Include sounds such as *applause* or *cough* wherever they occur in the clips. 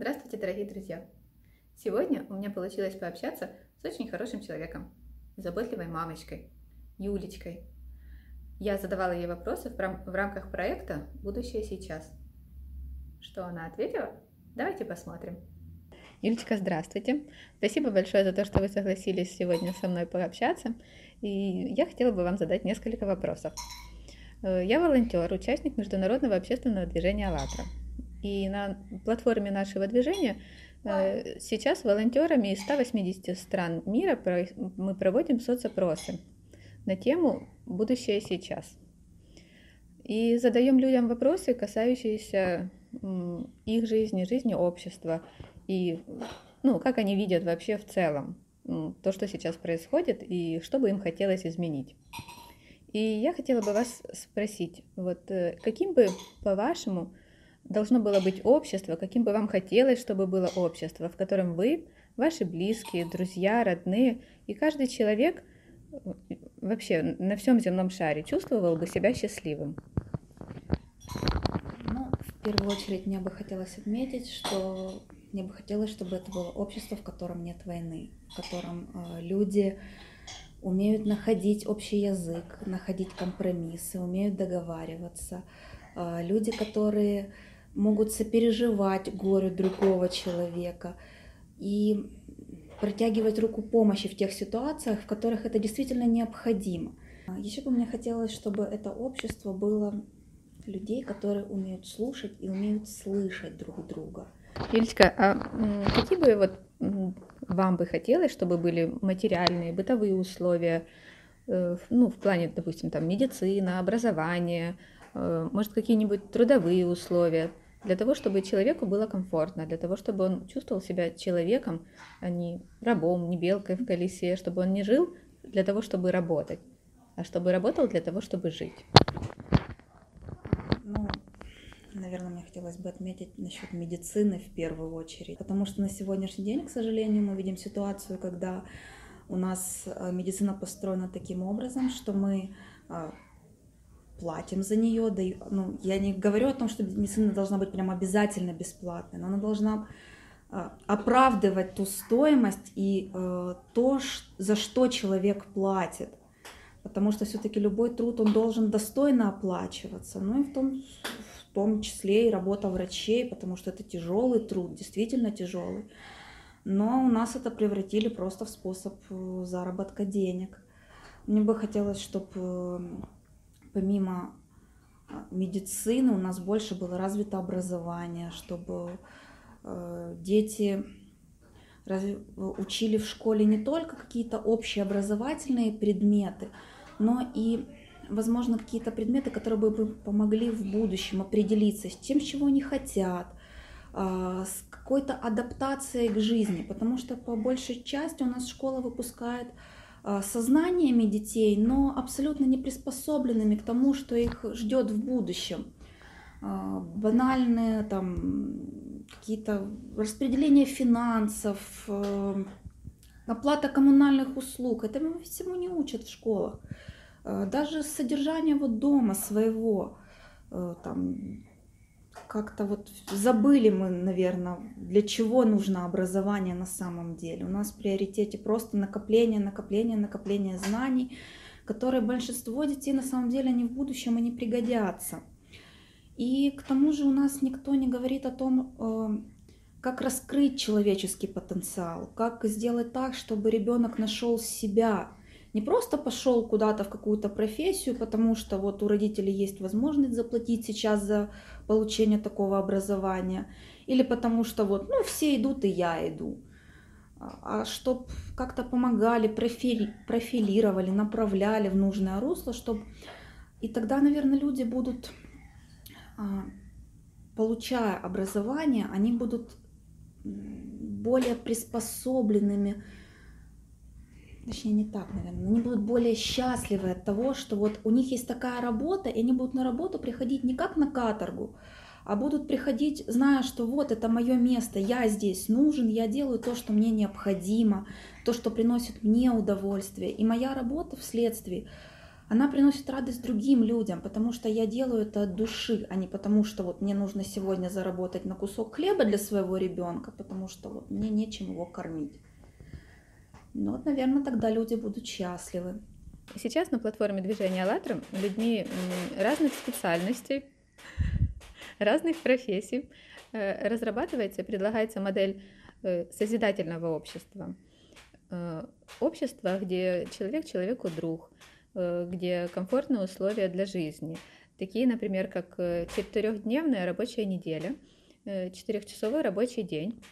Здравствуйте, дорогие друзья! Сегодня у меня получилось пообщаться с очень хорошим человеком, заботливой мамочкой, Юлечкой. Я задавала ей вопросы в, рам- в рамках проекта «Будущее сейчас». Что она ответила? Давайте посмотрим. Юлечка, здравствуйте. Спасибо большое за то, что вы согласились сегодня со мной пообщаться. И я хотела бы вам задать несколько вопросов. Э, я волонтер, участник международного общественного движения «АЛЛАТРА». И на платформе нашего движения э, сейчас волонтерами из 180 стран мира мы проводим соцопросы на тему «Будущее сейчас». И задаем людям вопросы, касающиеся их жизни, жизни общества и ну, как они видят вообще в целом то, что сейчас происходит и что бы им хотелось изменить. И я хотела бы вас спросить, вот э, каким бы, по-вашему, должно было быть общество, каким бы вам хотелось, чтобы было общество, в котором вы, ваши близкие, друзья, родные и каждый человек вообще на всем земном шаре чувствовал бы себя счастливым? Ну, в первую очередь мне бы хотелось отметить, что мне бы хотелось, чтобы это было общество, в котором нет войны, в котором э, люди умеют находить общий язык, находить компромиссы, умеют договариваться. Э, люди, которые могут сопереживать горю другого человека и протягивать руку помощи в тех ситуациях, в которых это действительно необходимо. Еще бы мне хотелось, чтобы это общество было людей, которые умеют слушать и умеют слышать друг друга. Юлечка, а какие бы вот вам бы хотелось, чтобы были материальные, бытовые условия, э, ну, в плане, допустим, там, медицина, образование, э, может, какие-нибудь трудовые условия, для того, чтобы человеку было комфортно, для того, чтобы он чувствовал себя человеком, а не рабом, не белкой в колесе, чтобы он не жил для того, чтобы работать, а чтобы работал для того, чтобы жить. Ну, наверное, мне хотелось бы отметить насчет медицины в первую очередь, потому что на сегодняшний день, к сожалению, мы видим ситуацию, когда у нас э, медицина построена таким образом, что мы э, платим за нее. Да, ну, я не говорю о том, что медицина должна быть прям обязательно бесплатной, но она должна э, оправдывать ту стоимость и э, то, за что человек платит. Потому что все-таки любой труд, он должен достойно оплачиваться. Ну и в том, в том числе и работа врачей, потому что это тяжелый труд, действительно тяжелый. Но у нас это превратили просто в способ э, заработка денег. Мне бы хотелось, чтобы помимо а, медицины у нас больше было развито образование, чтобы э, дети учили в школе не только какие-то общие образовательные предметы, но и, возможно, какие-то предметы, которые бы помогли в будущем определиться с тем, чего они хотят, а, с какой-то адаптацией к жизни, потому что по большей части у нас школа выпускает сознаниями детей, но абсолютно не приспособленными к тому, что их ждет в будущем. А, банальные там какие-то распределения финансов, э, оплата коммунальных услуг. Этому всему не учат в школах. Даже содержание вот дома своего, э, там, как-то вот забыли мы, наверное, для чего нужно образование на самом деле. У нас в приоритете просто накопление, накопление, накопление знаний, которые большинство детей на самом деле они в будущем и не пригодятся. И к тому же у нас никто не говорит о том, э, как раскрыть человеческий потенциал, как сделать так, чтобы ребенок нашел себя, не просто пошел куда-то в какую-то профессию, потому что вот у родителей есть возможность заплатить сейчас за получение такого образования, или потому что вот, ну, все идут, и я иду. А, а чтобы как-то помогали, профили, профилировали, направляли в нужное русло, чтобы... И тогда, наверное, люди будут, а, получая образование, они будут более приспособленными точнее не так, наверное, они будут более счастливы от того, что вот у них есть такая работа, и они будут на работу приходить не как на каторгу, а будут приходить, зная, что вот это мое место, я здесь нужен, я делаю то, что мне необходимо, то, что приносит мне удовольствие. И моя работа вследствие, она приносит радость другим людям, потому что я делаю это от души, а не потому что вот мне нужно сегодня заработать на кусок хлеба для своего ребенка, потому что вот мне нечем его кормить. Ну вот, наверное, тогда люди будут счастливы. Сейчас на платформе движения «АЛЛАТРА» людьми разных специальностей, разных профессий э, разрабатывается и предлагается модель э, созидательного общества. Э, общество, где человек человеку друг, где комфортные условия для жизни. Такие, например, как четырехдневная рабочая неделя, четырехчасовой рабочий день,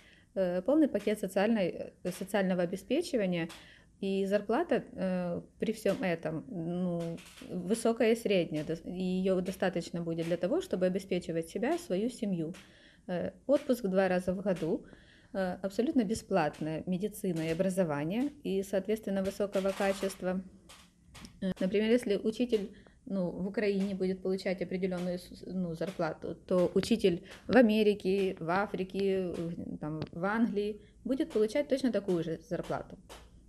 полный пакет социальной, социального обеспечивания – и зарплата э, при всем этом ну, высокая и средняя, и ее достаточно будет для того, чтобы обеспечивать себя свою семью. Э, отпуск два раза в году, э, абсолютно бесплатная медицина и образование, и, соответственно, высокого качества. Э, например, если учитель ну, в Украине будет получать определенную ну, зарплату, то учитель в Америке, в Африке, там, в Англии будет получать точно такую же зарплату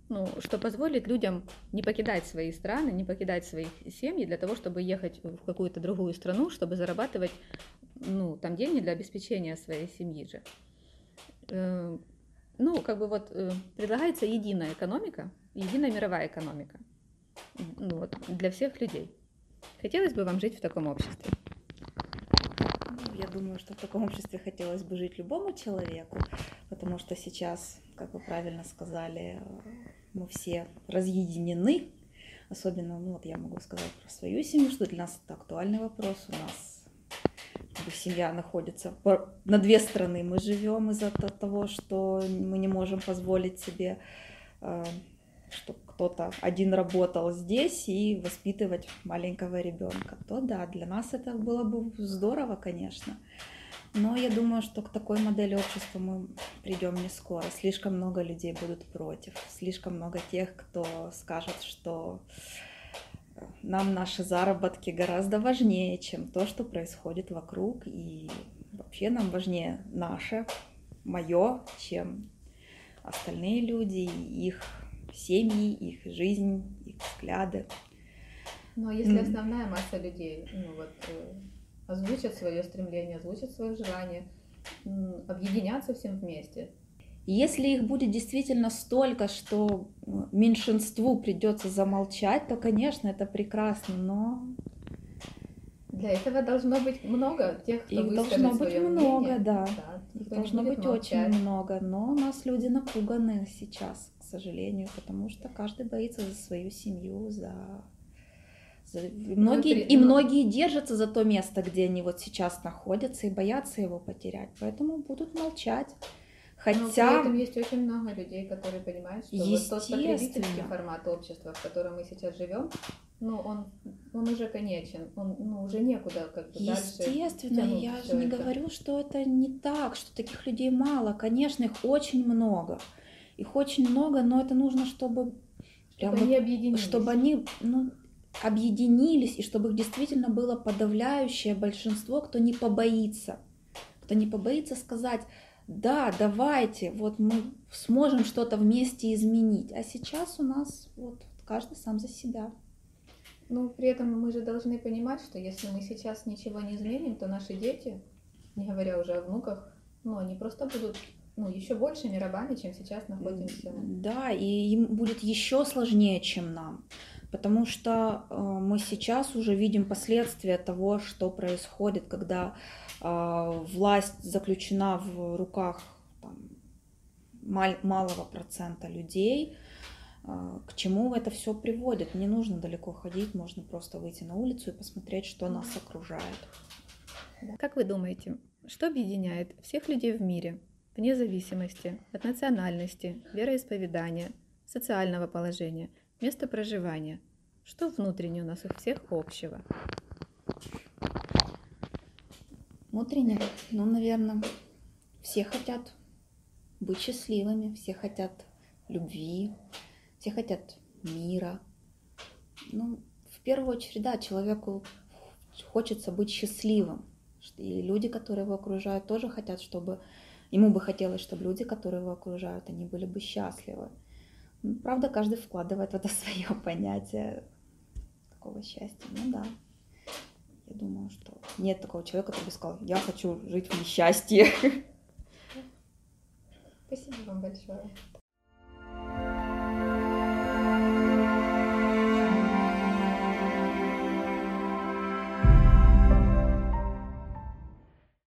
ну, что позволит людям не покидать свои страны, не покидать свои семьи для того, чтобы ехать в какую-то другую страну, чтобы зарабатывать ну, там деньги для обеспечения своей семьи же. Э, ну, как бы вот э, предлагается единая экономика, единая мировая экономика ну, вот, для всех людей. Хотелось бы вам жить в таком обществе? Я думаю, что в таком обществе хотелось бы жить любому человеку, потому что сейчас, как вы правильно сказали, мы все разъединены, особенно, ну вот я могу сказать про свою семью, что для нас это актуальный вопрос, у нас как бы, семья находится на две стороны, мы живем из-за того, что мы не можем позволить себе, э, чтобы кто-то один работал здесь и воспитывать маленького ребенка, то да, для нас это было бы здорово, конечно. Но я думаю, что к такой модели общества мы придем не скоро. Слишком много людей будут против. Слишком много тех, кто скажет, что нам наши заработки гораздо важнее, чем то, что происходит вокруг. И вообще нам важнее наше, мое, чем остальные люди, их семьи, их жизнь, их взгляды. Но если основная масса людей, ну вот э, озвучат свое стремление, озвучат свое желание, объединяться всем вместе. Если их будет действительно столько, что меньшинству придется замолчать, то, конечно, это прекрасно, но для этого должно быть много тех, кто Их должно быть много, мнение. да. да Их должно быть молчать. очень много, но у нас люди напуганы сейчас, сожалению, потому что каждый боится за свою семью, за Многие, и многие держатся за то место, где они вот сейчас находятся и боятся его потерять, поэтому будут молчать. Хотя... Но при этом есть очень много людей, которые понимают, что вот тот потребительский формат общества, в котором мы сейчас живем, ну, он, он уже конечен, он ну, уже некуда как бы Естественно, я же не это. говорю, что это не так, что таких людей мало. Конечно, их очень много. Их очень много, но это нужно, чтобы... Прям чтобы вот, они объединились. Чтобы они, ну, объединились, и чтобы их действительно было подавляющее большинство, кто не побоится, кто не побоится сказать, да, давайте, вот мы сможем что-то вместе изменить. А сейчас у нас вот каждый сам за себя. Ну, при этом мы же должны понимать, что если мы сейчас ничего не изменим, то наши дети, не говоря уже о внуках, ну, они просто будут ну, еще большими рабами, чем сейчас находимся. Да, и им будет еще сложнее, чем нам потому что э, мы сейчас уже видим последствия того, что происходит, когда э, власть заключена в руках там, малого процента людей, э, к чему это все приводит. Не нужно далеко ходить, можно просто выйти на улицу и посмотреть, что нас окружает. Как вы думаете, что объединяет всех людей в мире, вне зависимости от национальности, вероисповедания, социального положения – Место проживания. Что внутренне у нас у всех общего? Внутренне, ну, наверное, все хотят быть счастливыми, все хотят любви, все хотят мира. Ну, в первую очередь, да, человеку хочется быть счастливым. И люди, которые его окружают, тоже хотят, чтобы... Ему бы хотелось, чтобы люди, которые его окружают, они были бы счастливы. Правда, каждый вкладывает в это *laughs* свое понятие. такого счастья. Ну да. Я думаю, что нет такого человека, который бы сказал, я хочу жить в несчастье. Спасибо вам большое.